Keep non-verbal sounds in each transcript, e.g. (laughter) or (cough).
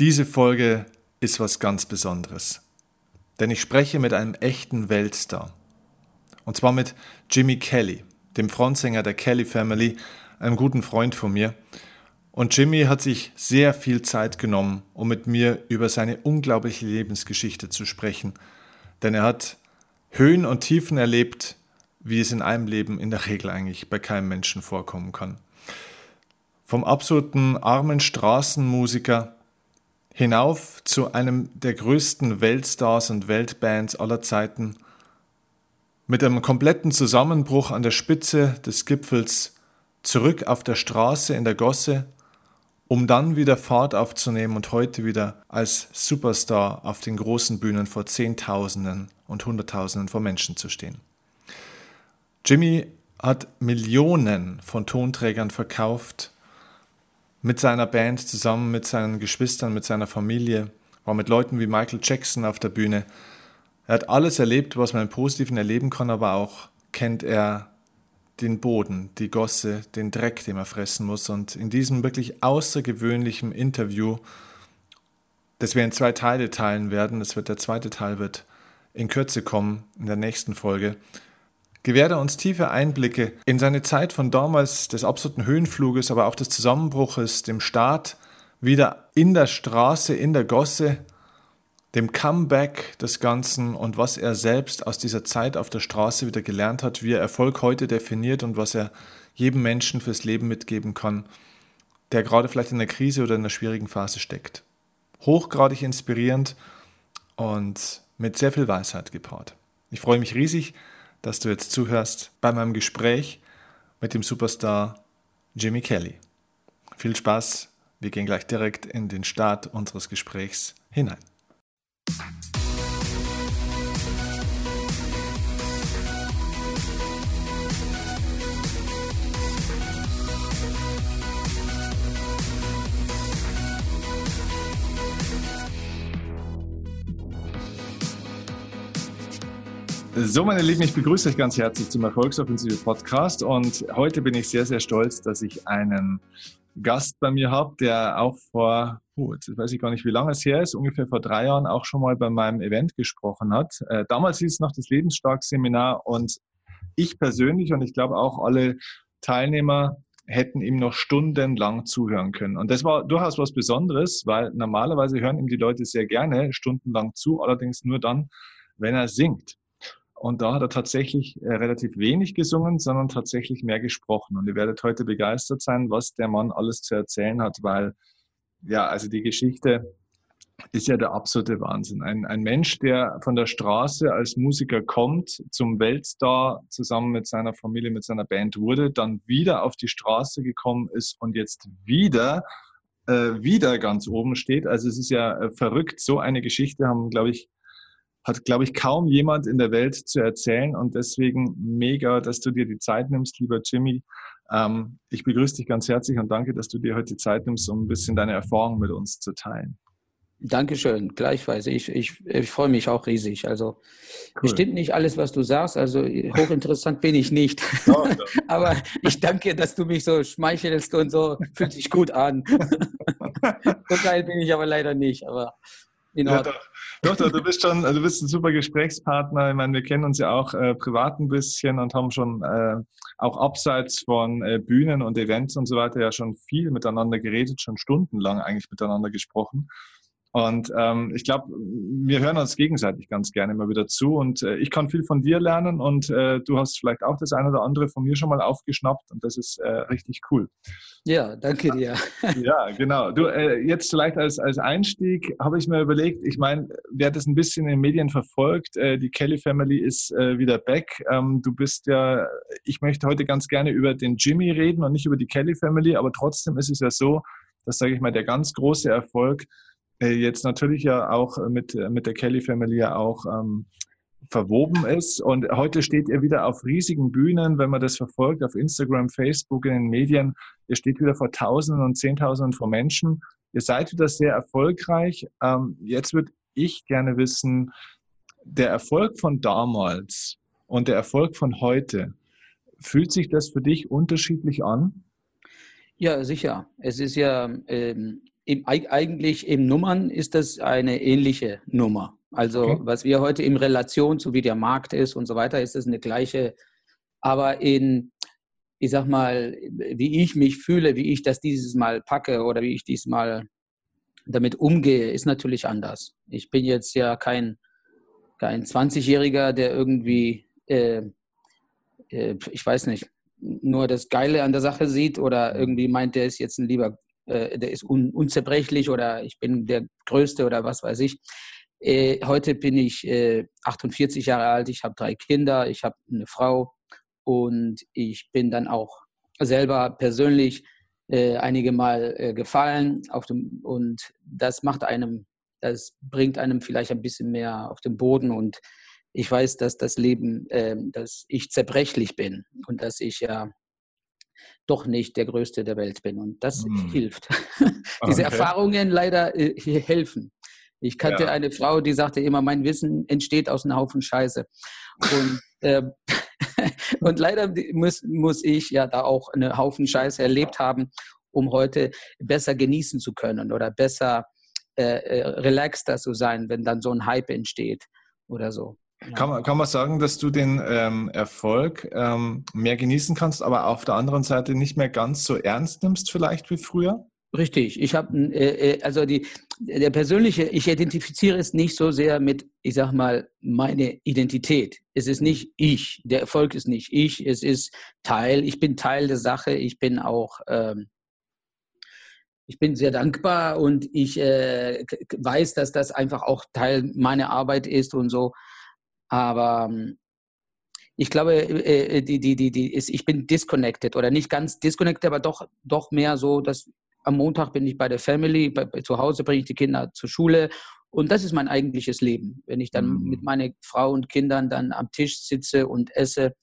Diese Folge ist was ganz Besonderes. Denn ich spreche mit einem echten Weltstar. Und zwar mit Jimmy Kelly, dem Frontsänger der Kelly Family, einem guten Freund von mir. Und Jimmy hat sich sehr viel Zeit genommen, um mit mir über seine unglaubliche Lebensgeschichte zu sprechen. Denn er hat Höhen und Tiefen erlebt, wie es in einem Leben in der Regel eigentlich bei keinem Menschen vorkommen kann. Vom absoluten armen Straßenmusiker hinauf zu einem der größten Weltstars und Weltbands aller Zeiten, mit einem kompletten Zusammenbruch an der Spitze des Gipfels zurück auf der Straße in der Gosse, um dann wieder Fahrt aufzunehmen und heute wieder als Superstar auf den großen Bühnen vor Zehntausenden und Hunderttausenden von Menschen zu stehen. Jimmy hat Millionen von Tonträgern verkauft, mit seiner Band zusammen, mit seinen Geschwistern, mit seiner Familie, war mit Leuten wie Michael Jackson auf der Bühne. Er hat alles erlebt, was man im Positiven erleben kann, aber auch kennt er den Boden, die Gosse, den Dreck, den er fressen muss. Und in diesem wirklich außergewöhnlichen Interview, das wir in zwei Teile teilen werden, das wird der zweite Teil wird in Kürze kommen, in der nächsten Folge, gewährt er uns tiefe Einblicke in seine Zeit von damals des absoluten Höhenfluges, aber auch des Zusammenbruches, dem Start wieder in der Straße, in der Gosse, dem Comeback des Ganzen und was er selbst aus dieser Zeit auf der Straße wieder gelernt hat, wie er Erfolg heute definiert und was er jedem Menschen fürs Leben mitgeben kann, der gerade vielleicht in einer Krise oder in einer schwierigen Phase steckt. Hochgradig inspirierend und mit sehr viel Weisheit gepaart. Ich freue mich riesig, dass du jetzt zuhörst bei meinem Gespräch mit dem Superstar Jimmy Kelly. Viel Spaß, wir gehen gleich direkt in den Start unseres Gesprächs hinein. So, meine Lieben, ich begrüße euch ganz herzlich zum Erfolgsoffensive Podcast und heute bin ich sehr, sehr stolz, dass ich einen Gast bei mir habe, der auch vor, oh, jetzt weiß ich gar nicht, wie lange es her ist, ungefähr vor drei Jahren auch schon mal bei meinem Event gesprochen hat. Äh, damals hieß es noch das Lebensstark-Seminar und ich persönlich und ich glaube auch alle Teilnehmer hätten ihm noch stundenlang zuhören können. Und das war durchaus was Besonderes, weil normalerweise hören ihm die Leute sehr gerne stundenlang zu, allerdings nur dann, wenn er singt. Und da hat er tatsächlich äh, relativ wenig gesungen, sondern tatsächlich mehr gesprochen. Und ihr werdet heute begeistert sein, was der Mann alles zu erzählen hat, weil, ja, also die Geschichte ist ja der absolute Wahnsinn. Ein, ein Mensch, der von der Straße als Musiker kommt, zum Weltstar zusammen mit seiner Familie, mit seiner Band wurde, dann wieder auf die Straße gekommen ist und jetzt wieder äh, wieder ganz oben steht. Also es ist ja äh, verrückt. So eine Geschichte haben, glaube ich, hat, glaube ich, kaum jemand in der Welt zu erzählen und deswegen mega, dass du dir die Zeit nimmst, lieber Jimmy. Ähm, ich begrüße dich ganz herzlich und danke, dass du dir heute die Zeit nimmst, um ein bisschen deine Erfahrungen mit uns zu teilen. Dankeschön, gleichfalls. Ich, ich, ich freue mich auch riesig. Also cool. bestimmt nicht alles, was du sagst. Also hochinteressant bin ich nicht. Oh, (laughs) Aber ich danke, dass du mich so schmeichelst und so. Fühlt sich gut an. (laughs) so geil bin ich aber leider nicht. Aber in. Ja, doch, doch, du bist schon, du bist ein super Gesprächspartner. Ich meine, wir kennen uns ja auch äh, privat ein bisschen und haben schon äh, auch abseits von äh, Bühnen und Events und so weiter ja schon viel miteinander geredet, schon stundenlang eigentlich miteinander gesprochen. Und ähm, ich glaube, wir hören uns gegenseitig ganz gerne immer wieder zu. Und äh, ich kann viel von dir lernen und äh, du hast vielleicht auch das eine oder andere von mir schon mal aufgeschnappt und das ist äh, richtig cool. Ja, danke dir. (laughs) (laughs) Ja, genau. Du, äh, jetzt vielleicht als, als Einstieg habe ich mir überlegt, ich meine, wer das ein bisschen in den Medien verfolgt, äh, die Kelly Family ist äh, wieder back. Ähm, du bist ja, ich möchte heute ganz gerne über den Jimmy reden und nicht über die Kelly Family, aber trotzdem ist es ja so, dass, sage ich mal, der ganz große Erfolg jetzt natürlich ja auch mit, mit der Kelly Family ja auch ähm, verwoben ist. Und heute steht ihr wieder auf riesigen Bühnen, wenn man das verfolgt, auf Instagram, Facebook, in den Medien. Ihr steht wieder vor Tausenden und Zehntausenden von Menschen. Ihr seid wieder sehr erfolgreich. Ähm, jetzt würde ich gerne wissen, der Erfolg von damals und der Erfolg von heute, fühlt sich das für dich unterschiedlich an? Ja, sicher. Es ist ja, ähm, im, eigentlich im Nummern ist das eine ähnliche Nummer. Also okay. was wir heute in Relation zu wie der Markt ist und so weiter, ist das eine gleiche. Aber in, ich sag mal, wie ich mich fühle, wie ich das dieses Mal packe oder wie ich diesmal damit umgehe, ist natürlich anders. Ich bin jetzt ja kein, kein 20-Jähriger, der irgendwie, äh, äh, ich weiß nicht, nur das Geile an der Sache sieht oder irgendwie meint, der ist jetzt ein lieber, äh, der ist un, unzerbrechlich oder ich bin der Größte oder was weiß ich. Äh, heute bin ich 48 äh, Jahre alt, ich habe drei Kinder, ich habe eine Frau und ich bin dann auch selber persönlich äh, einige Mal äh, gefallen auf dem, und das macht einem, das bringt einem vielleicht ein bisschen mehr auf den Boden und ich weiß, dass das Leben, äh, dass ich zerbrechlich bin und dass ich ja doch nicht der Größte der Welt bin und das hm. hilft. (laughs) Diese okay. Erfahrungen leider äh, helfen. Ich kannte ja. eine Frau, die sagte immer, mein Wissen entsteht aus einem Haufen Scheiße. Und, äh, (laughs) und leider muss, muss ich ja da auch einen Haufen Scheiße erlebt haben, um heute besser genießen zu können oder besser äh, äh relaxter zu sein, wenn dann so ein Hype entsteht oder so. Kann, man, kann man sagen, dass du den ähm, Erfolg ähm, mehr genießen kannst, aber auf der anderen Seite nicht mehr ganz so ernst nimmst, vielleicht wie früher? Richtig. Ich habe äh, äh, also die der persönliche, ich identifiziere es nicht so sehr mit, ich sag mal, meine Identität. Es ist nicht ich. Der Erfolg ist nicht ich. Es ist Teil. Ich bin Teil der Sache. Ich bin auch ähm, ich bin sehr dankbar und ich äh, weiß, dass das einfach auch Teil meiner Arbeit ist und so. Aber ähm, ich glaube, äh, die, die, die, die ist, ich bin disconnected oder nicht ganz disconnected, aber doch, doch mehr so, dass am Montag bin ich bei der Family, bei, zu Hause bringe ich die Kinder zur Schule und das ist mein eigentliches Leben. Wenn ich dann mhm. mit meiner Frau und Kindern dann am Tisch sitze und esse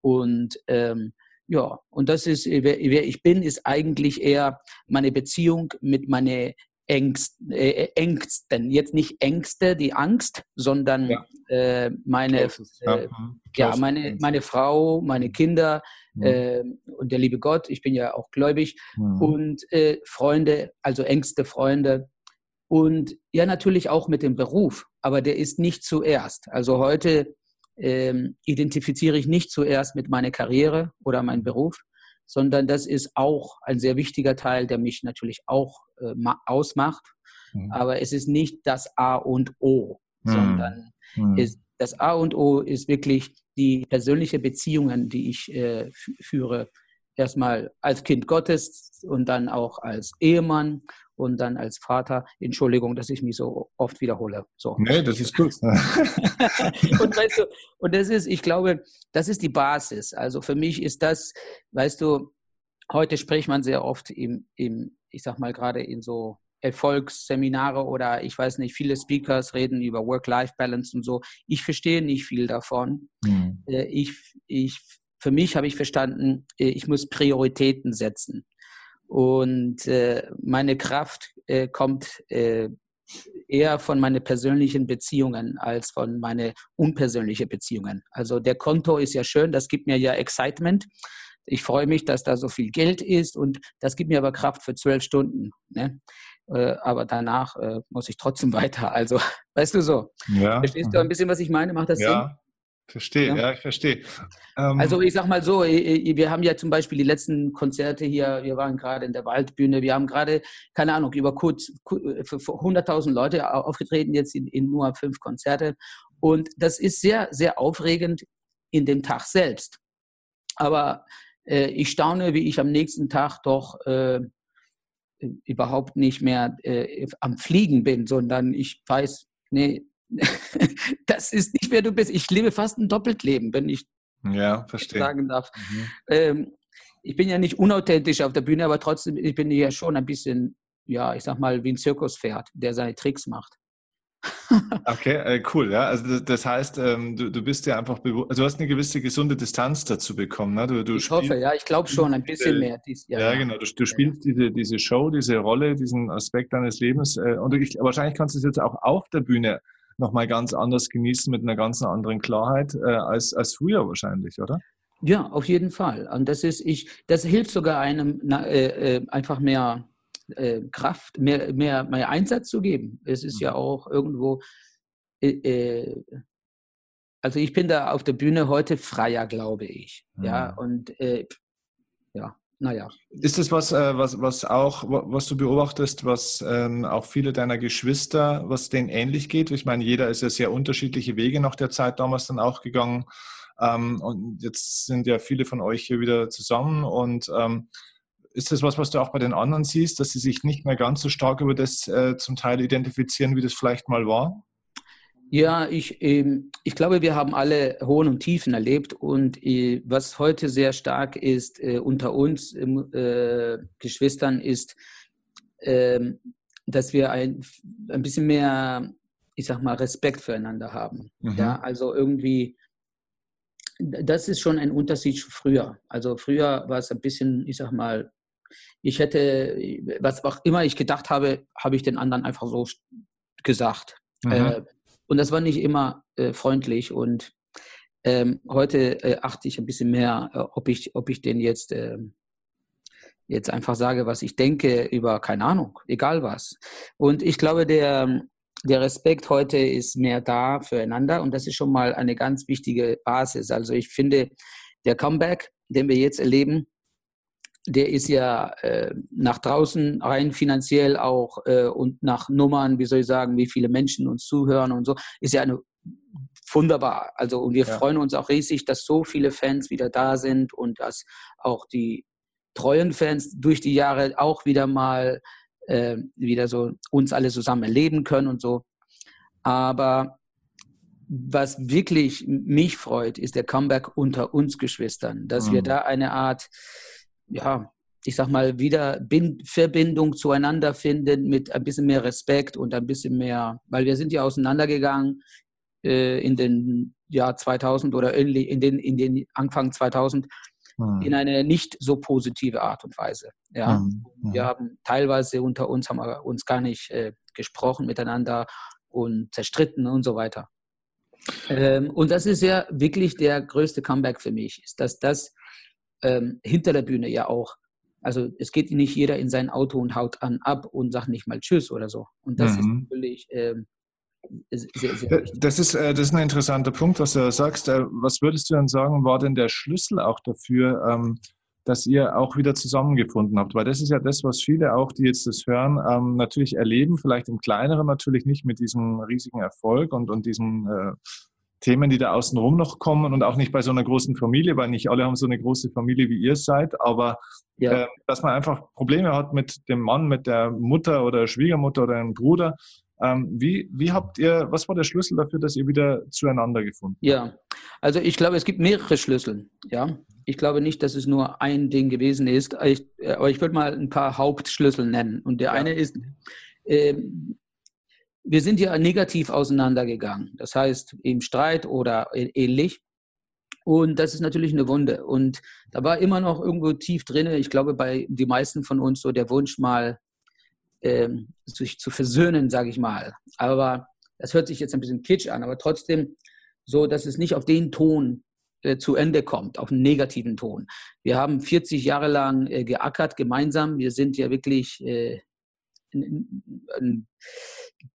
und ähm, ja, und das ist, wer, wer, ich bin, ist eigentlich eher meine Beziehung mit meinen Ängst, äh, Ängsten. Jetzt nicht Ängste, die Angst, sondern ja. äh, meine, äh, ja, meine, meine Frau, meine Kinder mhm. äh, und der liebe Gott. Ich bin ja auch gläubig mhm. und äh, Freunde, also engste Freunde. Und ja, natürlich auch mit dem Beruf, aber der ist nicht zuerst. Also heute ähm, identifiziere ich nicht zuerst mit meiner Karriere oder meinem Beruf, sondern das ist auch ein sehr wichtiger Teil, der mich natürlich auch äh, ausmacht. Mhm. Aber es ist nicht das A und O, mhm. sondern mhm. Ist, das A und O ist wirklich die persönliche Beziehungen, die ich äh, führe. Erstmal als Kind Gottes und dann auch als Ehemann und dann als Vater, Entschuldigung, dass ich mich so oft wiederhole. So. Nee, das ist gut. (laughs) und weißt du, und das ist, ich glaube, das ist die Basis. Also für mich ist das, weißt du, heute spricht man sehr oft im, im ich sag mal gerade in so Erfolgsseminare oder ich weiß nicht, viele Speakers reden über Work-Life-Balance und so. Ich verstehe nicht viel davon. Mhm. Ich, ich, für mich habe ich verstanden, äh, ich muss Prioritäten setzen. Und äh, meine Kraft äh, kommt äh, eher von meinen persönlichen Beziehungen als von meinen unpersönlichen Beziehungen. Also der Konto ist ja schön, das gibt mir ja Excitement. Ich freue mich, dass da so viel Geld ist und das gibt mir aber Kraft für zwölf Stunden. Ne? Aber danach muss ich trotzdem (laughs) weiter. Also, weißt du so. Ja. Verstehst du ein bisschen, was ich meine? Macht das ja. Sinn? Verstehe, ja, ja ich verstehe. Ähm, also ich sag mal so, wir haben ja zum Beispiel die letzten Konzerte hier, wir waren gerade in der Waldbühne, wir haben gerade, keine Ahnung, über kurz, für 100.000 Leute aufgetreten, jetzt in, in, nur fünf Konzerte. Und das ist sehr, sehr aufregend in dem Tag selbst. Aber äh, ich staune, wie ich am nächsten Tag doch äh, überhaupt nicht mehr äh, am Fliegen bin, sondern ich weiß, nee, (laughs) das ist nicht wer du bist. Ich lebe fast ein Doppeltleben, wenn ich ja, sagen darf. Mhm. Ähm, ich bin ja nicht unauthentisch auf der Bühne, aber trotzdem ich bin ich ja schon ein bisschen, ja, ich sag mal, wie ein Zirkuspferd, der seine Tricks macht. (laughs) okay, äh, cool, ja. Also das heißt, ähm, du, du bist ja einfach bewusst, also du hast eine gewisse gesunde Distanz dazu bekommen. Ne? Du, du ich hoffe, ja, ich glaube schon ein bisschen diese, mehr. Dies, ja, ja, genau. Du, du spielst ja. diese, diese Show, diese Rolle, diesen Aspekt deines Lebens. Äh, und ich, wahrscheinlich kannst du es jetzt auch auf der Bühne nochmal ganz anders genießen mit einer ganz anderen Klarheit äh, als, als früher wahrscheinlich, oder? Ja, auf jeden Fall. Und das ist, ich, das hilft sogar einem na, äh, äh einfach mehr äh, Kraft, mehr, mehr, mehr Einsatz zu geben. Es ist ja mhm. auch irgendwo, äh, äh, also ich bin da auf der Bühne heute freier, glaube ich. Mhm. Ja, und äh, ja, naja. Ist das was, äh, was, was auch, was du beobachtest, was ähm, auch viele deiner Geschwister, was denen ähnlich geht? Ich meine, jeder ist ja sehr unterschiedliche Wege nach der Zeit damals dann auch gegangen. Ähm, und jetzt sind ja viele von euch hier wieder zusammen und ähm, ist das was, was du auch bei den anderen siehst, dass sie sich nicht mehr ganz so stark über das äh, zum Teil identifizieren, wie das vielleicht mal war? Ja, ich, ähm, ich glaube, wir haben alle Hohen und Tiefen erlebt und äh, was heute sehr stark ist äh, unter uns äh, Geschwistern ist, ähm, dass wir ein, ein bisschen mehr, ich sag mal, Respekt füreinander haben. Mhm. Ja, also irgendwie, das ist schon ein Unterschied zu früher. Also früher war es ein bisschen, ich sag mal, ich hätte, was auch immer ich gedacht habe, habe ich den anderen einfach so gesagt. Mhm. Äh, und das war nicht immer äh, freundlich. Und ähm, heute äh, achte ich ein bisschen mehr, äh, ob, ich, ob ich den jetzt, ähm, jetzt einfach sage, was ich denke über, keine Ahnung, egal was. Und ich glaube, der, der Respekt heute ist mehr da füreinander und das ist schon mal eine ganz wichtige Basis. Also ich finde, der Comeback, den wir jetzt erleben, der ist ja äh, nach draußen rein finanziell auch äh, und nach Nummern, wie soll ich sagen, wie viele Menschen uns zuhören und so, ist ja eine wunderbar. Also und wir ja. freuen uns auch riesig, dass so viele Fans wieder da sind und dass auch die treuen Fans durch die Jahre auch wieder mal äh, wieder so uns alle zusammen erleben können und so. Aber was wirklich mich freut, ist der Comeback unter uns Geschwistern, dass mhm. wir da eine Art ja, ich sag mal, wieder Bin Verbindung zueinander finden mit ein bisschen mehr Respekt und ein bisschen mehr, weil wir sind ja auseinandergegangen äh, in den Jahr 2000 oder in den, in den Anfang 2000 hm. in eine nicht so positive Art und Weise. Ja, hm. Hm. wir haben teilweise unter uns haben wir uns gar nicht äh, gesprochen miteinander und zerstritten und so weiter. Ähm, und das ist ja wirklich der größte Comeback für mich, ist, dass das ähm, hinter der Bühne ja auch. Also es geht nicht jeder in sein Auto und haut an ab und sagt nicht mal Tschüss oder so. Und das mhm. ist natürlich ähm, sehr, sehr wichtig. Das ist, äh, das ist ein interessanter Punkt, was du sagst. Äh, was würdest du denn sagen, war denn der Schlüssel auch dafür, ähm, dass ihr auch wieder zusammengefunden habt? Weil das ist ja das, was viele auch, die jetzt das hören, ähm, natürlich erleben, vielleicht im Kleineren natürlich nicht mit diesem riesigen Erfolg und, und diesem äh, Themen, die da außenrum noch kommen und auch nicht bei so einer großen Familie, weil nicht alle haben so eine große Familie, wie ihr seid, aber ja. äh, dass man einfach Probleme hat mit dem Mann, mit der Mutter oder Schwiegermutter oder einem Bruder. Ähm, wie, wie habt ihr, was war der Schlüssel dafür, dass ihr wieder zueinander gefunden habt? Ja, also ich glaube, es gibt mehrere Schlüssel. Ja, ich glaube nicht, dass es nur ein Ding gewesen ist, ich, äh, aber ich würde mal ein paar Hauptschlüssel nennen. Und der ja. eine ist, äh, wir sind ja negativ auseinandergegangen. Das heißt, im Streit oder ähnlich. Und das ist natürlich eine Wunde. Und da war immer noch irgendwo tief drin, ich glaube, bei die meisten von uns so der Wunsch mal, ähm, sich zu versöhnen, sage ich mal. Aber das hört sich jetzt ein bisschen kitsch an, aber trotzdem so, dass es nicht auf den Ton äh, zu Ende kommt, auf einen negativen Ton. Wir haben 40 Jahre lang äh, geackert gemeinsam. Wir sind ja wirklich äh,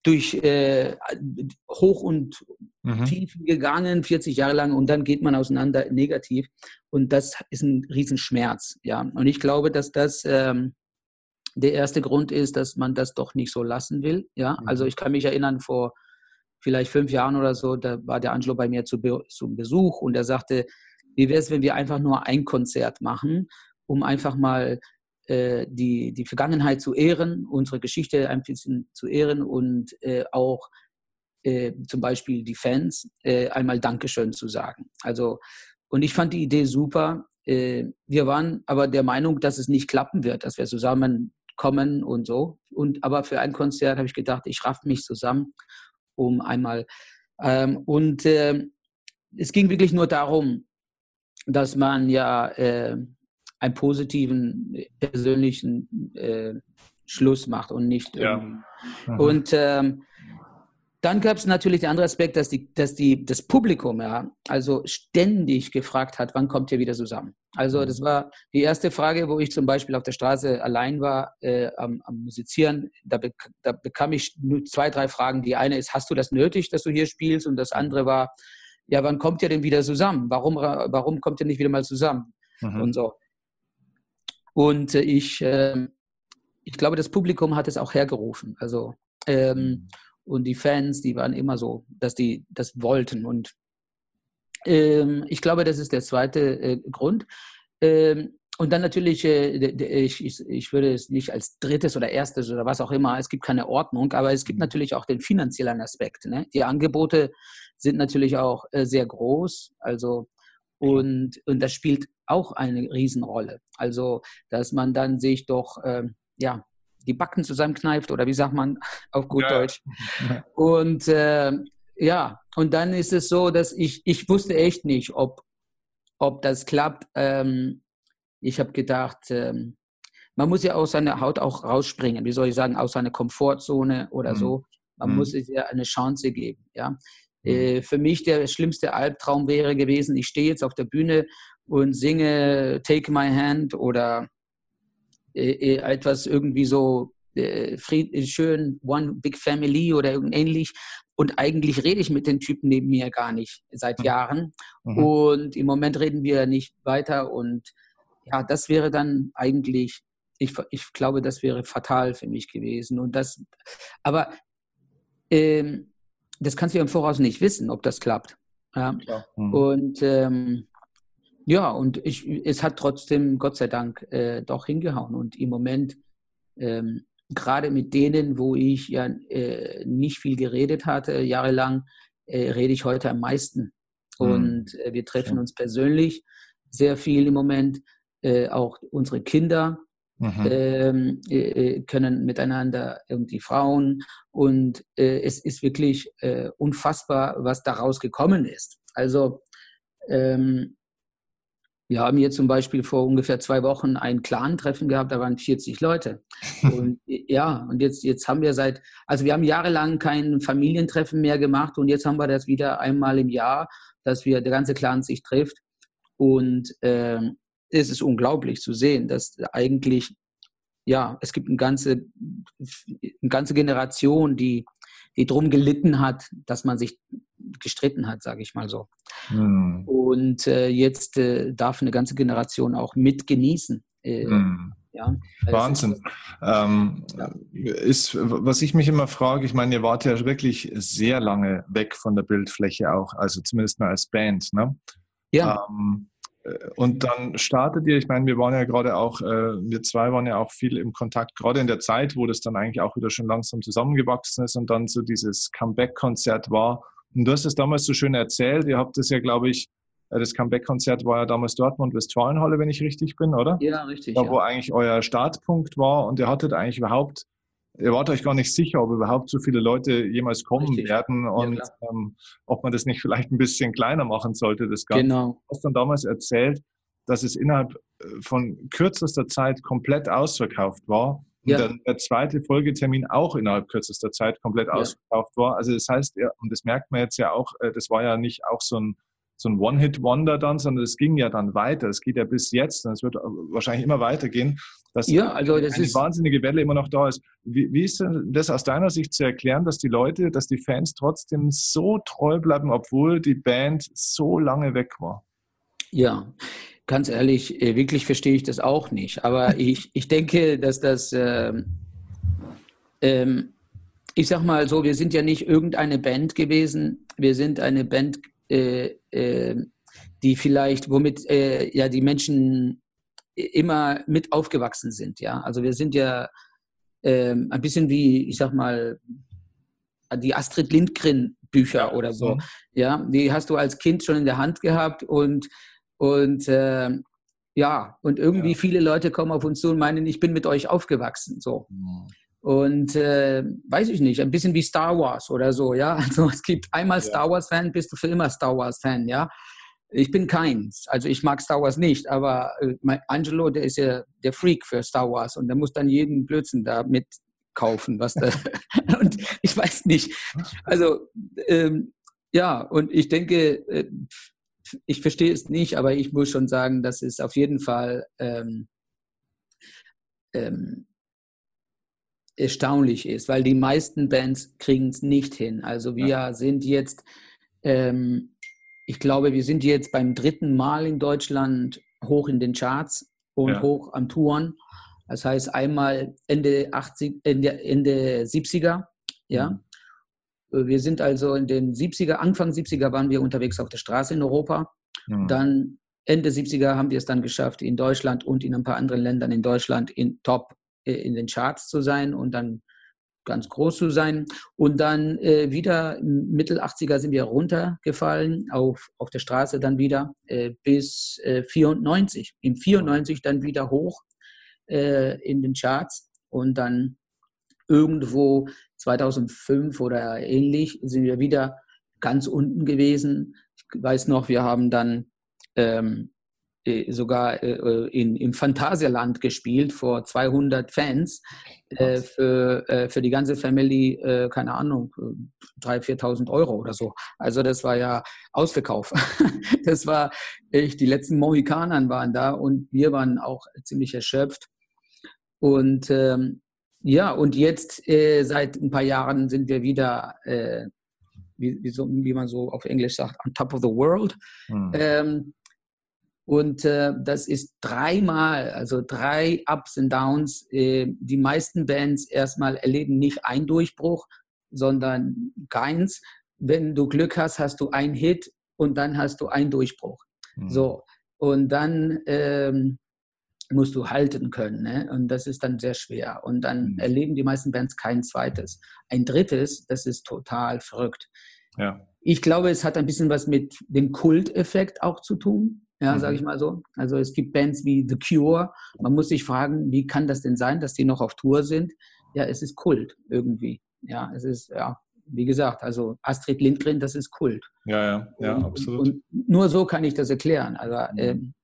durch äh, Hoch und mhm. Tiefen gegangen, 40 Jahre lang, und dann geht man auseinander negativ. Und das ist ein Riesenschmerz. Ja. Und ich glaube, dass das ähm, der erste Grund ist, dass man das doch nicht so lassen will. Ja. Mhm. Also ich kann mich erinnern, vor vielleicht fünf Jahren oder so, da war der Angelo bei mir zu zum Besuch und er sagte, wie wäre es, wenn wir einfach nur ein Konzert machen, um einfach mal äh, die, die Vergangenheit zu ehren, unsere Geschichte ein bisschen zu ehren und äh, auch äh, zum Beispiel die Fans äh, einmal Dankeschön zu sagen. Also, und ich fand die Idee super. Äh, wir waren aber der Meinung, dass es nicht klappen wird, dass wir zusammenkommen und so. Und aber für ein Konzert habe ich gedacht, ich raff mich zusammen, um einmal. Ähm, und es ging wirklich nur darum, dass man ja einen positiven persönlichen äh, Schluss macht und nicht. Ja. Mhm. Und ähm, dann gab es natürlich den anderen Aspekt, dass, die, dass die, das Publikum ja also ständig gefragt hat, wann kommt ihr wieder zusammen? Also das war die erste Frage, wo ich zum Beispiel auf der Straße allein war äh, am, am, Musizieren. Da, be da, bekam ich nur zwei, drei Fragen. Die eine ist, hast du das nötig, dass du hier spielst? Und das andere war, ja, wann kommt ihr denn wieder zusammen? Warum, warum kommt ihr nicht wieder mal zusammen? Mhm. Und so. Und äh, ich, äh, ich glaube, das Publikum hat es auch hergerufen. Also ähm, mhm. und die Fans, die waren immer so, dass die das wollten. Und ähm, ich glaube, das ist der zweite äh, Grund. Ähm, und dann natürlich, äh, ich, ich, ich würde es nicht als drittes oder erstes oder was auch immer, es gibt keine Ordnung, aber es gibt mhm. natürlich auch den finanziellen Aspekt. Ne? Die Angebote sind natürlich auch äh, sehr groß, also und, und das spielt auch eine Riesenrolle. Also, dass man dann sich doch, ähm, ja, die Backen zusammenkneift oder wie sagt man (laughs) auf gut ja. Deutsch. (laughs) Und äh, ja, und dann ist es so, dass ich, ich wusste echt nicht, ob, ob das klappt. Ähm, ich habe gedacht, ähm, man muss ja aus seiner Haut auch rausspringen, wie soll ich sagen, aus seiner Komfortzone oder mhm. so. Man mhm. muss es ja eine Chance geben. Ja? Mhm. Äh, für mich der schlimmste Albtraum wäre gewesen, ich stehe jetzt auf der Bühne und singe Take My Hand oder äh, äh etwas irgendwie so äh, fried, schön One Big Family oder ähnlich. Und eigentlich rede ich mit den Typen neben mir gar nicht seit mhm. Jahren. Mhm. Und im Moment reden wir nicht weiter. Und ja, das wäre dann eigentlich, ich, ich glaube, das wäre fatal für mich gewesen. Und das, aber ähm, das kannst du ja im Voraus nicht wissen, ob das klappt. Ja. Mhm. Und ähm, ja, und ich, es hat trotzdem, Gott sei Dank, äh, doch hingehauen. Und im Moment ähm, gerade mit denen, wo ich ja äh, nicht viel geredet hatte, jahrelang, äh, rede ich heute am meisten. Mhm. Und äh, wir treffen uns persönlich sehr viel im Moment. Äh, auch unsere Kinder mhm. ähm, äh, äh, können miteinander irgendwie Frauen. Und es ist wirklich unfassbar, was daraus gekommen ist. Also ähm, wir haben hier zum Beispiel vor ungefähr zwei Wochen ein Clan-Treffen gehabt, da waren 40 Leute. (laughs) Und ja, und jetzt, jetzt haben wir seit, also wir haben jahrelang kein Familientreffen mehr gemacht und jetzt haben wir das wieder einmal im Jahr, dass wir der ganze Clan sich trifft. Und äh, es ist unglaublich zu sehen, dass eigentlich, ja, es gibt eine ganze, eine ganze Generation, die, die drum gelitten hat, dass man sich gestritten hat, sage ich mal so. Hm. Und äh, jetzt äh, darf eine ganze Generation auch mit genießen. Äh, hm. ja, also Wahnsinn. Ähm. Ist, was ich mich immer frage, ich meine, ihr wart ja wirklich sehr lange weg von der Bildfläche auch, also zumindest mal als Band, ne? Ja. Ähm, äh, und dann startet ihr, ich meine, wir waren ja gerade auch, äh, wir zwei waren ja auch viel im Kontakt, gerade in der Zeit, wo das dann eigentlich auch wieder schon langsam zusammengewachsen ist und dann so dieses Comeback-Konzert war und du hast es damals so schön erzählt. Ihr habt es ja, glaube ich, äh, das Comeback-Konzert war ja damals Dortmund Westfalenhalle, wenn ich richtig bin, oder? Ja, richtig. Da, wo ja. eigentlich euer Startpunkt war und ihr hattet eigentlich überhaupt, ihr wart euch gar nicht sicher, ob überhaupt so viele Leute jemals kommen richtig. werden und ja, ähm, ob man das nicht vielleicht ein bisschen kleiner machen sollte, das Ganze. Genau. Du hast dann damals erzählt, dass es innerhalb äh, von kürzester Zeit komplett ausverkauft war und ja. dann der zweite Folgetermin auch innerhalb kürzester Zeit komplett ja. ausverkauft war. Also das heißt, und das merkt man jetzt ja auch, äh, das war ja nicht auch so ein, so ein One-Hit-Wonder dann, sondern es ging ja dann weiter. Es geht ja bis jetzt und es wird wahrscheinlich immer weitergehen, dass ja, also das eine ist wahnsinnige Welle immer noch da ist. Wie, wie ist denn das aus deiner Sicht zu erklären, dass die Leute, dass die Fans trotzdem so treu bleiben, obwohl die Band so lange weg war? Ja, ganz ehrlich, äh, wirklich verstehe ich das auch nicht. Aber (laughs) ich, ich denke, dass das, äh, ähm, ich sag mal so, wir sind ja nicht irgendeine Band gewesen. Wir sind eine Band, äh, äh, die vielleicht, womit äh, ja die Menschen immer mit aufgewachsen sind. Ja, also wir sind ja ähm, ein bisschen wie, ich sag mal, die Astrid Lindgren Bücher oder so. Ja, die hast du als Kind schon in der Hand gehabt und und äh, ja, und irgendwie ja. viele Leute kommen auf uns zu und meinen, ich bin mit euch aufgewachsen. So. Mhm. Und äh, weiß ich nicht, ein bisschen wie Star Wars oder so, ja. (laughs) Also es gibt einmal ja. Star Wars-Fan, bist du für immer Star Wars-Fan, ja. Ich bin keins. Also ich mag Star Wars nicht, aber äh, Angelo, der ist ja der Freak für Star Wars und der muss dann jeden Blödsinn da mit kaufen, was da, (laughs) (laughs) und ich weiß nicht. Also, ähm, ja, und ich denke, äh, ich verstehe es nicht, aber ich muss schon sagen, dass es auf jeden Fall ähm, ähm, erstaunlich ist, weil die meisten Bands kriegen es nicht hin. Also wir ja. sind jetzt, ähm, ich glaube, wir sind jetzt beim dritten Mal in Deutschland hoch in den Charts und ja. hoch am Touren. Das heißt einmal Ende 80, Ende, Ende 70er, ja. Mhm. Wir sind also in den 70er, Anfang 70er waren wir unterwegs auf der Straße in Europa. Mhm. Dann Ende 70er haben wir es dann geschafft, in Deutschland und in ein paar anderen Ländern in Deutschland in Top äh, in den Charts zu sein und dann ganz groß zu sein. Und dann äh, wieder Mittel 80er sind wir runtergefallen, auf, auf der Straße dann wieder äh, bis äh, 94. Im 94 dann wieder hoch äh, in den Charts und dann irgendwo 2005 oder ähnlich sind wir wieder ganz unten gewesen. Ich weiß noch, wir haben dann ähm, äh, sogar äh, äh, in, im Phantasialand gespielt vor 200 Fans äh, für, äh, für die ganze Family, äh, keine Ahnung, 3.000, 4.000 Euro oder so. Also das war ja Ausverkauf. (laughs) das war echt, die letzten Mohikanern waren da und wir waren auch ziemlich erschöpft. Und ähm, ja, und jetzt seit ein paar Jahren sind wir wieder wie, wie, so, wie, man so auf Englisch sagt, on top of the world. Mhm. Ähm, und äh, das ist dreimal, also drei Ups und Downs. Äh, die meisten Bands erstmal erleben nicht einen Durchbruch, sondern keins. Wenn du Glück hast, hast du einen Hit und dann hast du einen Durchbruch. Mhm. So. Und dann ähm, musst du halten können. Ne? Und das ist dann sehr schwer. Und dann mhm. erleben die meisten Bands kein zweites. Ein drittes, das ist total verrückt. Ja. Ich glaube, es hat ein bisschen was mit dem Kulteffekt auch zu tun ja, mhm. sage ich mal so. Also es gibt Bands wie The Cure. Man muss sich fragen, wie kann das denn sein, dass die noch auf Tour sind? Ja, es ist Kult irgendwie. Ja, es ist, ja, wie gesagt, also Astrid Lindgren, das ist Kult. Ja, ja, ja, und, absolut. Und nur so kann ich das erklären. Also, mhm. ähm,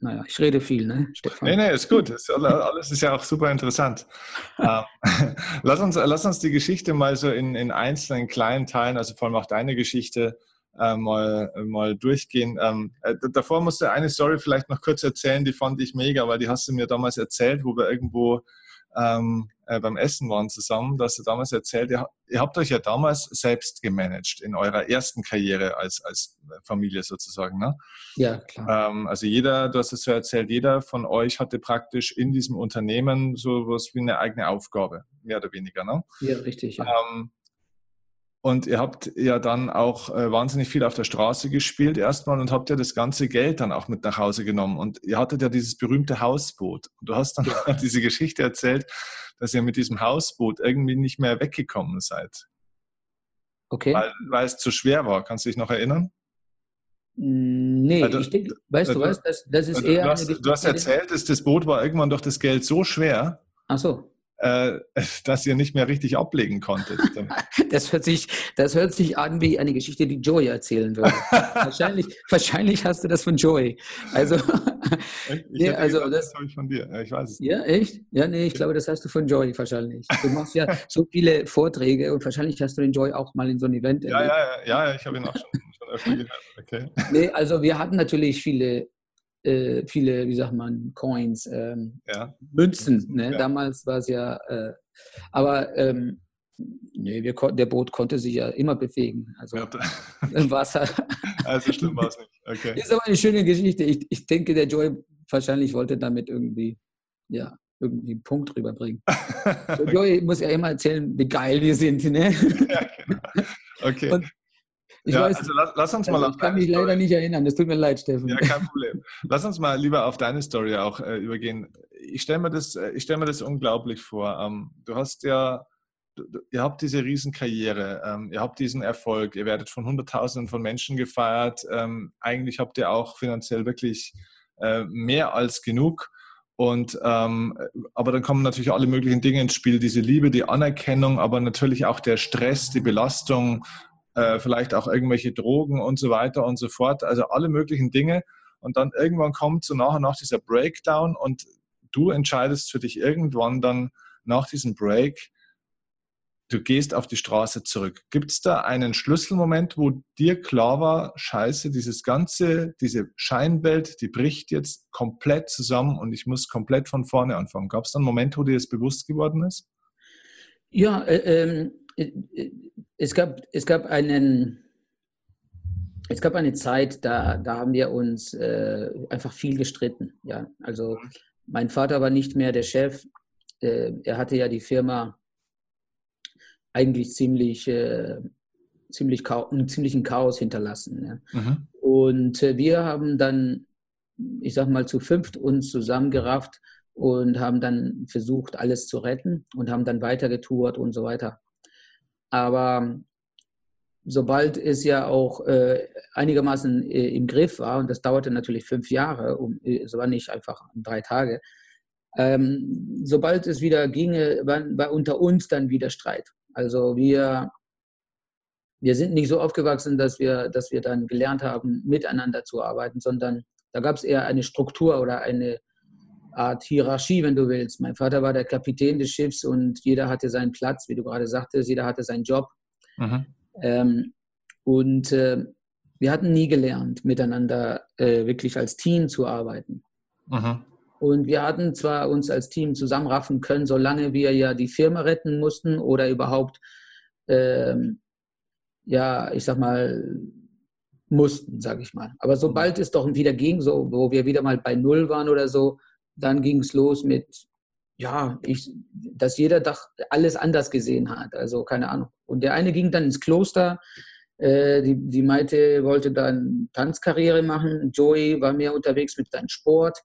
naja, ich rede viel, ne, Stefan? Nee, nee, ist gut. Ist, alles ist ja auch super interessant. (laughs) Ähm, (laughs) lass, uns, lass uns die Geschichte mal so in, in einzelnen kleinen Teilen, also vor allem auch deine Geschichte, äh, mal, mal durchgehen. Ähm, äh, davor musst du eine Story vielleicht noch kurz erzählen, die fand ich mega, weil die hast du mir damals erzählt, wo wir irgendwo ähm, äh, beim Essen waren zusammen. Da hast du damals erzählt, ihr, ihr, habt euch ja damals selbst gemanagt in eurer ersten Karriere als, als Familie sozusagen. Ne? Ja, klar. Ähm, also jeder, du hast es so erzählt, jeder von euch hatte praktisch in diesem Unternehmen so was wie eine eigene Aufgabe, mehr oder weniger. Ne? Ja, richtig. Ja. Ähm, und ihr habt ja dann auch äh, wahnsinnig viel auf der Straße gespielt erstmal und habt ja das ganze Geld dann auch mit nach Hause genommen. Und ihr hattet ja dieses berühmte Hausboot. Und du hast dann ja. (laughs) diese Geschichte erzählt, dass ihr mit diesem Hausboot irgendwie nicht mehr weggekommen seid. Okay. Weil, weil es zu schwer war. Kannst du dich noch erinnern? Nee, also, ich denke, weißt du was, das, das ist also, eher. Du hast, du hast erzählt, dass das Boot war irgendwann durch das Geld so schwer. Ach so äh, (laughs) dass ihr nicht mehr richtig ablegen konntet. (laughs) Das hört, sich, das hört sich an wie eine Geschichte, die Joey erzählen würde. (laughs) wahrscheinlich, wahrscheinlich hast du das von Joey. Also, ich nee, also gesagt, das, das habe ich von dir. Ich weiß es Ja, echt? Ja, nee, ich glaube, das hast du von Joey wahrscheinlich. Du machst ja so viele Vorträge und wahrscheinlich hast du den Joy auch mal in so einem Event ja, erlebt. Ja, ja, ja, ich habe ihn auch schon, schon öfter gehört. Okay. Nee, also wir hatten natürlich viele äh, viele, wie sagt man, Coins, ähm, ja. Münzen. Ne? Ja. Damals war es ja, äh, aber ähm, nee, wir, der Boot konnte sich ja immer bewegen. Also ja. im Wasser. (laughs) Also schlimm war es nicht. Okay. Ist aber eine schöne Geschichte. Ich, ich denke, der Joy wahrscheinlich wollte damit irgendwie, ja, irgendwie einen Punkt rüberbringen. (laughs) Joy muss ja immer erzählen, wie geil wir sind. Ne? Ja, genau. Okay. Und ich ja, weiß, also lass, lass uns mal also Ich kann mich Story. leider nicht erinnern, das tut mir leid, Steffen. Ja, kein Problem. lass uns mal lieber auf deine Story auch äh, übergehen. Ich stelle mir, das, äh, stell mir das unglaublich vor. Ähm, du hast ja, du, ihr habt diese Riesenkarriere, ähm, ihr habt diesen Erfolg, ihr werdet von Hunderttausenden von Menschen gefeiert. Ähm, eigentlich habt ihr auch finanziell wirklich äh, mehr als genug. Und ähm, aber dann kommen natürlich alle möglichen Dinge ins Spiel, diese Liebe, die Anerkennung, aber natürlich auch der Stress, die Belastung äh, vielleicht auch irgendwelche Drogen und so weiter und so fort, also alle möglichen Dinge. Und dann irgendwann kommt so nach und nach dieser Breakdown und du entscheidest für dich irgendwann dann nach diesem Break, du gehst auf die Straße zurück. Gibt es da einen Schlüsselmoment, wo dir klar war, scheiße, dieses ganze, diese Scheinwelt, die bricht jetzt komplett zusammen und ich muss komplett von vorne anfangen. Gab es da einen Moment, wo dir das bewusst geworden ist? Ja, äh, ähm, äh, es, gab, es gab einen, es gab eine Zeit, da, da haben wir uns äh, einfach viel gestritten. Ja, also mein Vater war nicht mehr der Chef. Äh, er hatte ja die Firma eigentlich ziemlich, äh, ziemlich einen ziemlichen Chaos hinterlassen. Ja. Mhm. Und äh, wir haben dann, ich sag mal, zu fünft uns zusammengerafft und haben dann versucht, alles zu retten und haben dann weitergetourt und so weiter. Aber sobald es ja auch äh, einigermaßen äh, im Griff war, und das dauerte natürlich fünf Jahre, um, äh, es war nicht einfach drei Tage, ähm, sobald es wieder ginge, war, war, unter uns dann wieder Streit. Also wir, wir sind nicht so aufgewachsen, dass wir, dass wir dann gelernt haben, miteinander zu arbeiten, sondern da gab es eher eine Struktur oder eine Art Hierarchie, wenn du willst. Mein Vater war der Kapitän des Schiffs und jeder hatte seinen Platz, wie du gerade sagtest, jeder hatte seinen Job. Mhm. Ähm, und äh, wir hatten nie gelernt, miteinander äh, wirklich als Team zu arbeiten. Mhm. Und wir hatten zwar uns als Team zusammenraffen können, solange wir ja die Firma retten mussten oder überhaupt, ähm, ja, ich sag mal, mussten, sag ich mal. Aber sobald es doch wieder ging, so, wo wir wieder mal bei Null waren oder so, dann ging es los mit, ja, ich, dass jeder doch alles anders gesehen hat. Also keine Ahnung. Und der eine ging dann ins Kloster, äh, die, die Maite wollte dann Tanzkarriere machen. Joey war mehr unterwegs mit seinem Sport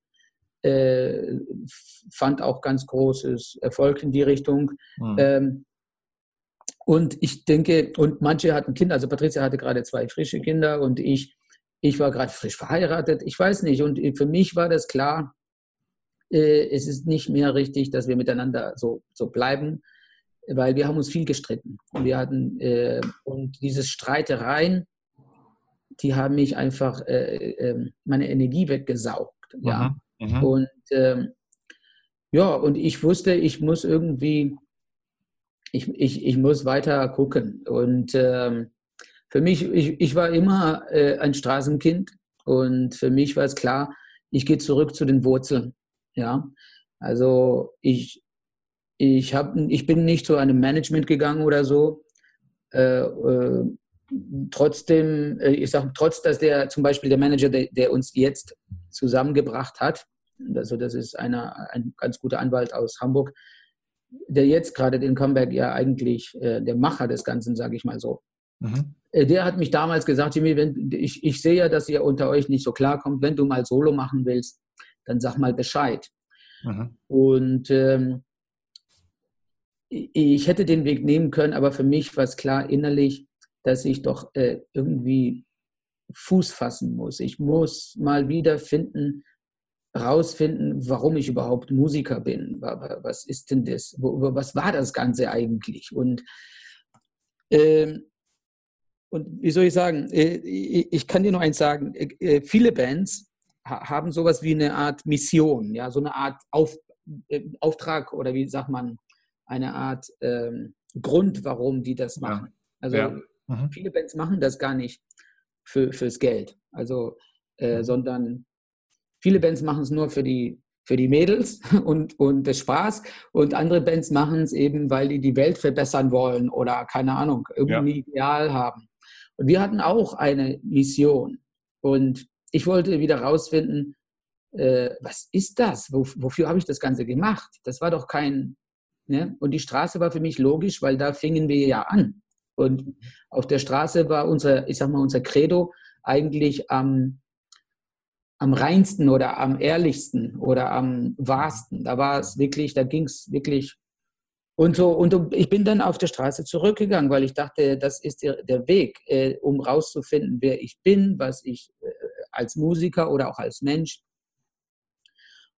äh, fand auch ganz großes Erfolg in die Richtung. Mhm. Ähm, und ich denke, und manche hatten Kinder, also Patricia hatte gerade zwei frische Kinder und ich, ich war gerade frisch verheiratet, ich weiß nicht. Und für mich war das klar, äh, es ist nicht mehr richtig, dass wir miteinander so, so bleiben, weil wir haben uns viel gestritten. Und wir hatten, äh, und diese Streitereien, die haben mich einfach äh, äh meine Energie weggesaugt. Ja. Mhm. Und ähm, ja, und ich wusste, ich muss irgendwie, ich, ich, ich muss weiter gucken. Und ähm, für mich, ich, ich war immer äh, ein Straßenkind und für mich war es klar, ich gehe zurück zu den Wurzeln. Ja, also ich, ich, hab, ich bin nicht zu einem Management gegangen oder so. Äh, äh, trotzdem, äh, ich sage, trotz, dass der zum Beispiel der Manager, der, der uns jetzt zusammengebracht hat, also das ist einer, ein ganz guter Anwalt aus Hamburg, der jetzt gerade den Comeback ja eigentlich äh, der Macher des Ganzen, sage ich mal so. Mhm. Äh, der hat mich damals gesagt, Jimmy, wenn, ich, ich sehe ja, dass ihr unter euch nicht so klarkommt. Wenn du mal Solo machen willst, dann sag mal Bescheid. Mhm. Und ähm, ich hätte den Weg nehmen können, aber für mich war es klar innerlich, dass ich doch äh, irgendwie Fuß fassen muss. Ich muss mal wieder finden, rausfinden, warum ich überhaupt Musiker bin. Was ist denn das? Was war das Ganze eigentlich? Und, äh, und wie soll ich sagen, äh, ich kann dir nur eins sagen, äh, äh viele Bands haben sowas wie eine Art Mission, ja, so eine Art Auf, äh, Auftrag oder wie sagt man, eine Art ähm, Grund, warum die das machen. Ja. Also ja. Mhm. viele Bands machen das gar nicht für, fürs Geld, also, äh, mhm. sondern Viele Bands machen es nur für die, für die Mädels (laughs) und, und das Spaß und andere Bands machen es eben, weil die die Welt verbessern wollen oder keine Ahnung, irgendwie ja. Ideal haben. Und wir hatten auch eine Mission und ich wollte wieder rausfinden, äh, was ist das? Wo, wofür habe ich das Ganze gemacht? Das war doch kein, ne? Und die Straße war für mich logisch, weil da fingen wir ja an. Und auf der Straße war unser, ich sag mal, unser Credo eigentlich am am reinsten oder am ehrlichsten oder am wahrsten. Da war es wirklich, da ging es wirklich. Und so, und ich bin dann auf der Straße zurückgegangen, weil ich dachte, das ist der, der Weg, äh, um rauszufinden, wer ich bin, was ich äh, als Musiker oder auch als Mensch.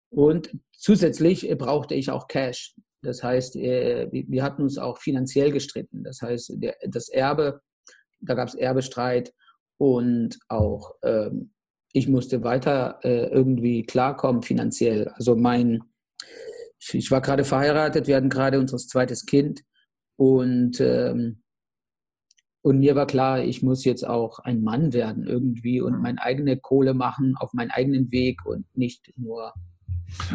Und zusätzlich äh, brauchte ich auch Cash. Das heißt, äh, wir, hatten uns auch finanziell gestritten. Das heißt, das Erbe, da gab es Erbestreit und auch ähm, ich musste weiter äh, irgendwie klarkommen finanziell. Also mein, ich war gerade verheiratet, wir hatten gerade unser zweites Kind Und, ähm, und mir war klar, ich muss jetzt auch ein Mann werden irgendwie und mhm. meine eigene Kohle machen auf meinen eigenen Weg und nicht nur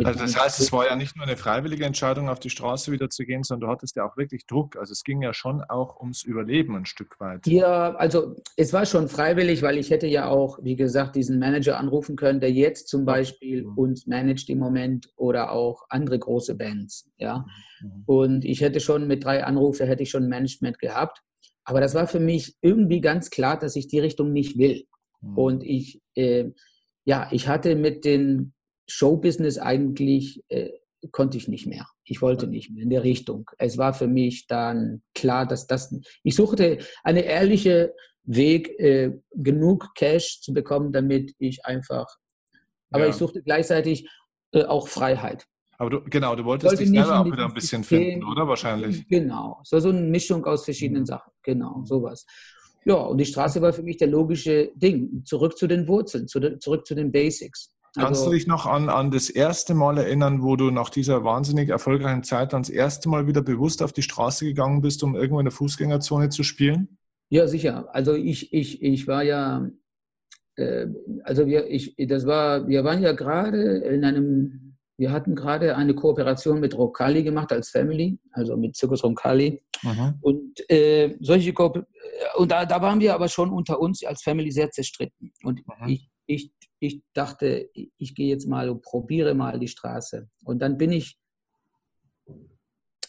also das heißt, es war ja nicht nur eine freiwillige Entscheidung, auf die Straße wieder zu gehen, sondern du hattest ja auch wirklich Druck. Also es ging ja schon auch ums Überleben ein Stück weit. Ja, also es war schon freiwillig, weil ich hätte ja auch, wie gesagt, diesen Manager anrufen können, der jetzt zum Beispiel mhm. uns managt im Moment oder auch andere große Bands. Ja. Mhm. Und ich hätte schon mit drei Anrufen, hätte ich schon Management gehabt. Aber das war für mich irgendwie ganz klar, dass ich die Richtung nicht will. Mhm. Und ich, äh, ja, ich hatte mit den Showbusiness eigentlich äh, konnte ich nicht mehr. Ich wollte nicht mehr in der Richtung. Es war für mich dann klar, dass das. Ich suchte einen ehrlichen Weg, äh, genug Cash zu bekommen, damit ich einfach. Aber ja. ich suchte gleichzeitig äh, auch Freiheit. Aber du, genau, du wolltest wollte dich selber auch wieder ein bisschen System, finden, oder? Wahrscheinlich. Genau. So, so eine Mischung aus verschiedenen mhm. Sachen. Genau, sowas. Ja, und die Straße war für mich der logische Ding. Zurück zu den Wurzeln, zu de, zurück zu den Basics. Kannst also, du dich noch an, an das erste Mal erinnern, wo du nach dieser wahnsinnig erfolgreichen Zeit dann das erste Mal wieder bewusst auf die Straße gegangen bist, um irgendwo in der Fußgängerzone zu spielen? Ja, sicher. Also ich, ich, ich war ja, äh, also wir, ich, das war, wir waren ja gerade in einem, wir hatten gerade eine Kooperation mit Roncalli gemacht als Family, also mit Circus Roncalli. Mhm. Und äh, solche Ko und da, da waren wir aber schon unter uns als Family sehr zerstritten. Und mhm. ich, ich ich dachte, ich gehe jetzt mal und probiere mal die Straße. Und dann bin ich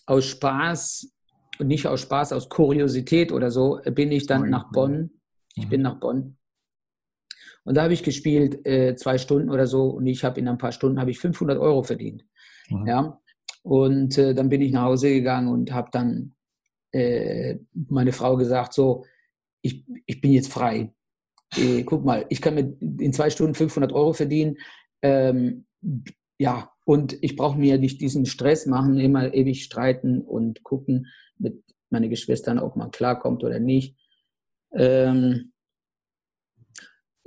aus Spaß, und nicht aus Spaß, aus Kuriosität oder so, bin ich dann nach Bonn. Ich mhm. bin nach Bonn. Und da habe ich gespielt, äh, zwei Stunden oder so, und ich habe in ein paar Stunden habe ich 500 Euro verdient. Mhm. Ja. Und äh, dann bin ich nach Hause gegangen und habe dann äh, meine Frau gesagt, so, ich, ich bin jetzt frei äh, guck mal, ich kann mit in zwei Stunden 500 Euro verdienen. Ähm, ja, und ich brauche mir nicht diesen Stress machen, immer ewig streiten und gucken mit meinen Geschwistern, ob man klarkommt oder nicht. Ähm,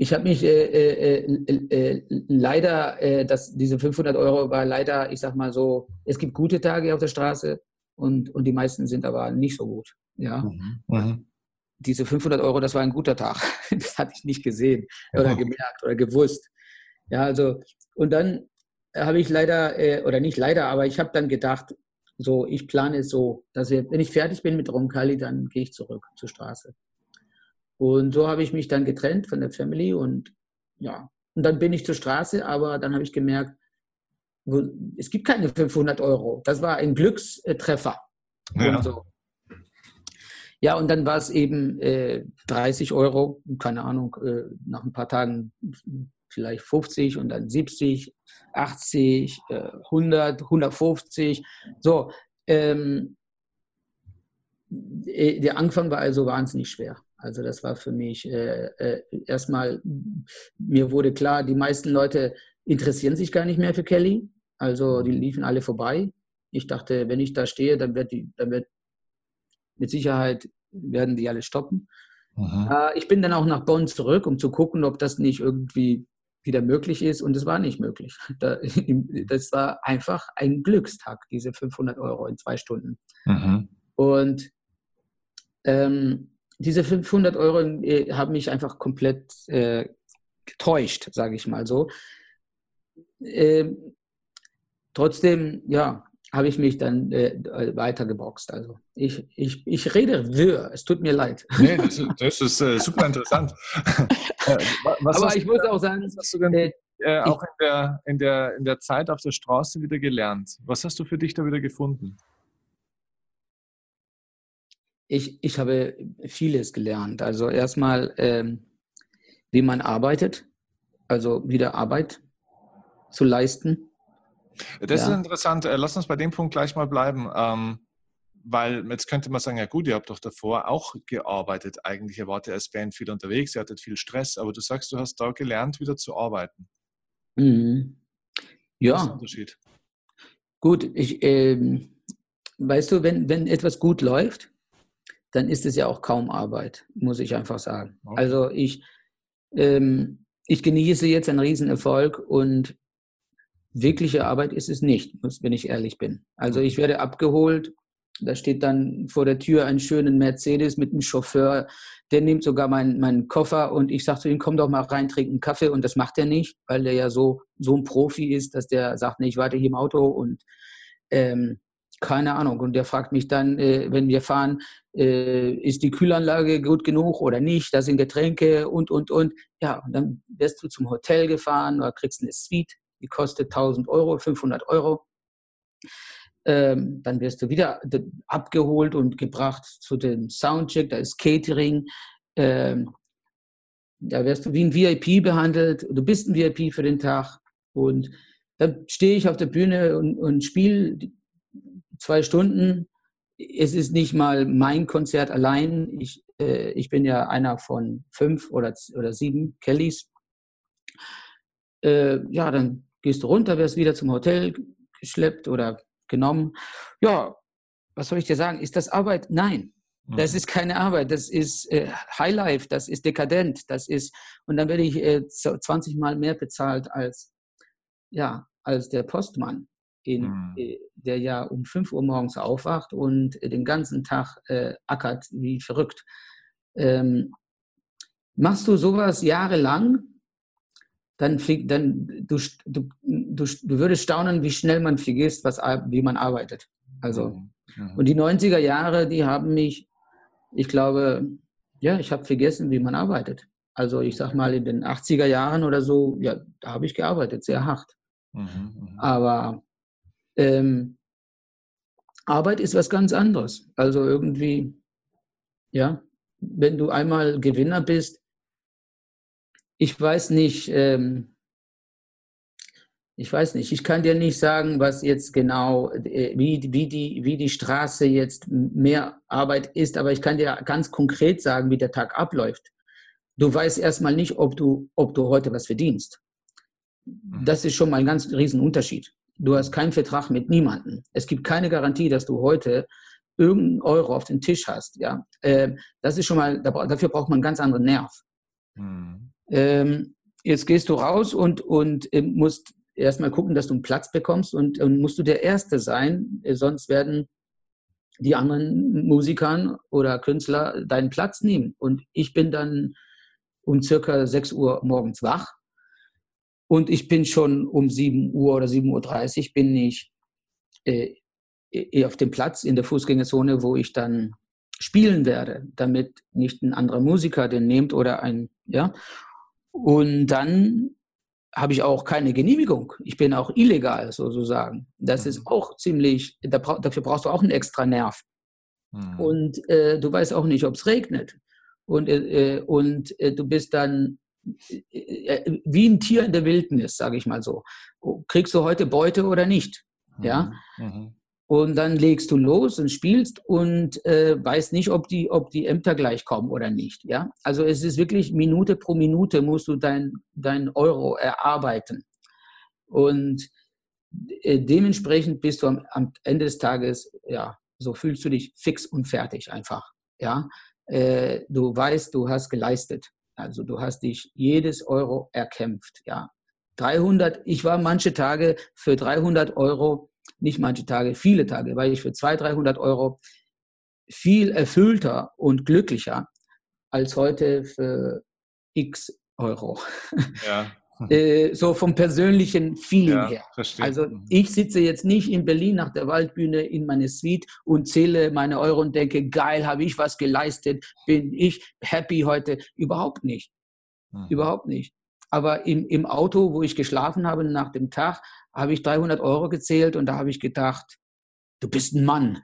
ich habe mich äh, äh, äh, äh leider, äh, das, diese 500 Euro war leider, ich sag mal so, es gibt gute Tage auf der Straße und, und die meisten sind aber nicht so gut. Ja. Mhm. Mhm diese 500 Euro, das war ein guter Tag. (laughs) Das hatte ich nicht gesehen oder gemerkt oder gewusst. Ja, also, und dann habe ich leider, äh, oder nicht leider, aber ich habe dann gedacht, so, ich plane es so, dass wir, wenn ich fertig bin mit Roncalli, dann gehe ich zurück zur Straße. Und so habe ich mich dann getrennt von der Family und ja, und dann bin ich zur Straße, aber dann habe ich gemerkt, es gibt keine 500 Euro. Das war ein Glückstreffer. Ja. So. Ja, und dann war es eben äh, 30 Euro, keine Ahnung, äh, nach ein paar Tagen vielleicht 50 und dann 70, 80, äh, 100, 150. So, ähm, äh, der Anfang war also wahnsinnig schwer. Also das war für mich äh, äh, erstmal, mir wurde klar, die meisten Leute interessieren sich gar nicht mehr für Kelly. Also die liefen alle vorbei. Ich dachte, wenn ich da stehe, dann wird, die, dann wird mit Sicherheit werden die alle stoppen. Äh, ich bin dann auch nach Bonn zurück, um zu gucken, ob das nicht irgendwie wieder möglich ist. Und es war nicht möglich. (laughs) das war einfach ein Glückstag, diese 500 Euro in zwei Stunden. Mhm. Und ähm, diese 500 Euro äh, haben mich einfach komplett äh, getäuscht, sage ich mal so. Ähm, trotzdem, ja, habe ich mich dann äh, weiter geboxt. Also ich, ich, ich rede wirr, es tut mir leid. Nee, das, das ist äh, super interessant. (laughs) Äh, was Aber ich muss auch sagen, hast du denn äh, äh auch in der, in, der, in der Zeit auf der Straße wieder gelernt? Was hast du für dich da wieder gefunden? Ich, ich habe vieles gelernt. Also erstmal, ähm, wie man arbeitet, also wieder Arbeit zu leisten das ja. ist interessant. Äh, lass uns bei dem Punkt gleich mal bleiben. Ähm, weil jetzt könnte man sagen, ja gut, ihr habt doch davor auch gearbeitet. Eigentlich ihr wart ja als Band viel unterwegs, ihr hattet viel Stress, aber du sagst, du hast da gelernt, wieder zu arbeiten. Mhm. Ja. Was ist der Unterschied? Gut, ich, ähm, weißt du, wenn, wenn etwas gut läuft, dann ist es ja auch kaum Arbeit, muss ich einfach sagen. Okay. Also ich, ähm, ich genieße jetzt einen Riesenerfolg und wirkliche Arbeit ist es nicht, wenn ich ehrlich bin. Also ich werde abgeholt Da steht dann vor der Tür ein schönen Mercedes mit einem Chauffeur. Der nimmt sogar meinen, meinen Koffer und ich sage zu ihm, komm doch mal rein, trink einen Kaffee. Und das macht er nicht, weil der ja so, so ein Profi ist, dass der sagt, nee, ich warte hier im Auto und ähm, keine Ahnung. Und der fragt mich dann, äh, wenn wir fahren, äh, ist die Kühlanlage gut genug oder nicht? Da sind Getränke und, und, und. Ja, und dann wirst du zum Hotel gefahren oder kriegst eine Suite, die kostet 1000 Euro, 500 Euro. Ähm, dann wirst du wieder abgeholt und gebracht zu dem Soundcheck, da ist Catering. Ähm, da wirst du wie ein VIP behandelt. Du bist ein VIP für den Tag. Und dann stehe ich auf der Bühne und, und spiele zwei Stunden. Es ist nicht mal mein Konzert allein. Ich, äh, ich bin ja einer von fünf oder, oder sieben Kellys. Äh, ja, dann gehst du runter, wirst wieder zum Hotel geschleppt oder genommen. Ja, was soll ich dir sagen? Ist das Arbeit? Nein. Das mhm. ist keine Arbeit, das ist äh, Highlife, das ist dekadent, das ist, und dann werde ich äh, 20 Mal mehr bezahlt als, ja, als der Postmann, in, mhm. äh, der ja um 5 Uhr morgens aufwacht und den ganzen Tag äh, ackert wie verrückt. Ähm, machst du sowas jahrelang, dann, dann du, du, du, du würdest staunen, wie schnell man vergisst, was, wie man arbeitet. Also, mhm. mhm. und die 90er Jahre, die haben mich, ich glaube, ja, ich habe vergessen, wie man arbeitet. Also ich sag mal, in den 80er Jahren oder so, ja, da habe ich gearbeitet, sehr hart. Mhm, mhm, Aber ähm, Arbeit ist was ganz anderes. Also irgendwie, ja, wenn du einmal Gewinner bist, ich weiß nicht, ähm, ich weiß nicht, ich kann dir nicht sagen, was jetzt genau, äh, wie, wie, die, wie die Straße jetzt mehr Arbeit ist, aber ich kann dir ganz konkret sagen, wie der Tag abläuft. Du weißt erstmal nicht, ob du, ob du heute was verdienst. Mhm. Das ist schon mal ein ganz riesen Unterschied. Du hast keinen Vertrag mit niemandem. Es gibt keine Garantie, dass du heute irgendeinen Euro auf den Tisch hast. Ja, äh, das ist schon mal, dafür braucht man einen ganz anderen Nerv. Mhm. Ähm, jetzt gehst du raus und, und äh, musst erstmal gucken, dass du einen Platz bekommst und, und musst du der Erste sein, äh, sonst werden die anderen Musikern oder Künstler deinen Platz nehmen. Und ich bin dann um circa 6 Uhr morgens wach und ich bin schon um 7 Uhr oder 7.30 Uhr bin ich äh, auf dem Platz in der Fußgängerzone, wo ich dann spielen werde, damit nicht ein anderer Musiker den nimmt oder ein, ja. Und dann habe ich auch keine Genehmigung. Ich bin auch illegal sozusagen. Das ist mhm. auch ziemlich, dafür brauchst du auch einen extra Nerv. Mhm. Und äh, du weißt auch nicht, ob es regnet. Und, äh, und äh, du bist dann äh, äh, wie ein Tier in der Wildnis, sage ich mal so. Kriegst du heute Beute oder nicht? Ja. Mhm. mhm. Und dann legst du los und spielst und äh, weißt nicht, ob die, ob die Ämter gleich kommen oder nicht. Ja? Also es ist wirklich Minute pro Minute musst du dein, dein Euro erarbeiten. Und äh, dementsprechend bist du am, am, Ende des Tages, ja, so fühlst du dich fix und fertig einfach. Ja? Äh, du weißt, du hast geleistet. Also du hast dich jedes Euro erkämpft. Ja? 300, ich war manche Tage für 300 Euro nicht manche Tage, viele Tage, weil ich für 200, 300 Euro viel erfüllter und glücklicher als heute für x Euro. Ja. Äh, so vom persönlichen Feeling ja, her. Verstehe. Also mhm. ich sitze jetzt nicht in Berlin nach der Waldbühne in meine Suite und zähle meine Euro und denke, geil, habe ich was geleistet, bin ich happy heute. Überhaupt nicht. Mhm. Überhaupt nicht. Aber im, im Auto, wo ich geschlafen habe nach dem Tag, habe ich 300 Euro gezählt und da habe ich gedacht, du bist ein Mann.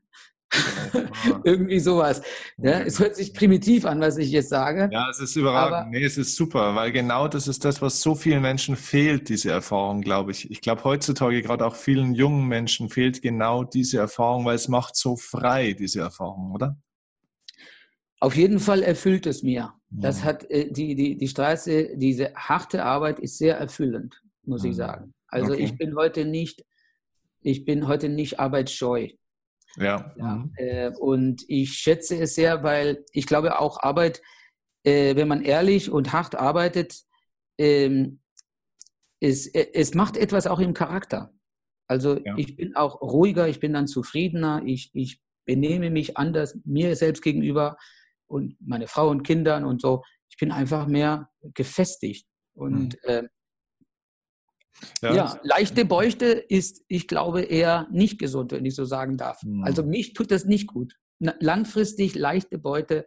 Irgendwie sowas. Ja, es hört sich primitiv an, was ich jetzt sage. Ja, es ist überragend. Nee, es ist super, weil genau das ist das, was so vielen Menschen fehlt, diese Erfahrung, glaube ich. Ich glaube, heutzutage gerade auch vielen jungen Menschen fehlt genau diese Erfahrung, weil es macht so frei, diese Erfahrung, oder? Auf jeden Fall erfüllt es mir. Das hat äh, die, die, die Straße, diese harte Arbeit ist sehr erfüllend, muss ich sagen. Also okay. ich bin heute nicht, ich bin heute nicht arbeitsscheu. Ja. ja mhm. äh, und ich schätze es sehr, weil ich glaube auch Arbeit, äh, wenn man ehrlich und hart arbeitet, ähm, es, äh, es macht etwas auch im Charakter. Also ja. ich bin auch ruhiger, ich bin dann zufriedener, ich, ich benehme mich anders mir selbst gegenüber und meine Frau und Kindern und so. Ich bin einfach mehr gefestigt. Und mhm. äh, ja. ja. leichte Beuchte ist, ich glaube, eher nicht gesund, wenn ich so sagen darf. Mhm. Also mich tut das nicht gut. Langfristig leichte Beute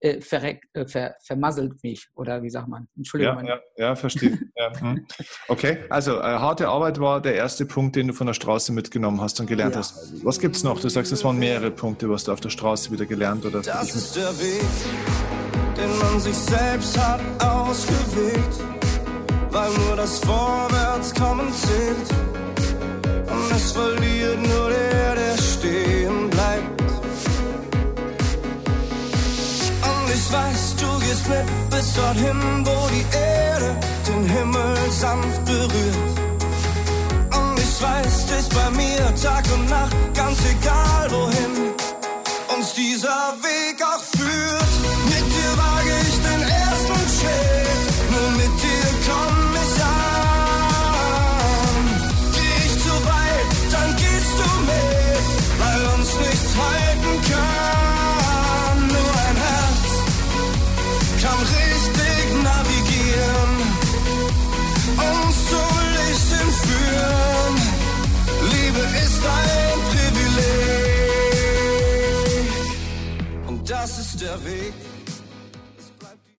äh, verreckt, äh, ver, vermasselt mich. Oder wie sagt man? Entschuldigung. Ja, ja, ja verstehe. ja. Hm. Okay, also äh, harte Arbeit war der erste Punkt, den du von der Straße mitgenommen hast und gelernt ja. hast. Was gibt es noch? Du sagst, es waren mehrere Punkte, was du auf der Straße wieder gelernt oder Das ist der Weg, den man sich selbst hat ausgewählt, weil nur das Vorwärtskommen zählt. Und es verliert nur der, der stehen bleibt. ich weiß, du gehst mit bis dorthin, wo die Erde den Himmel sanft berührt. Und ich weiß, ist bei mir Tag und Nacht, ganz egal wohin uns dieser Weg auch führt. j'avais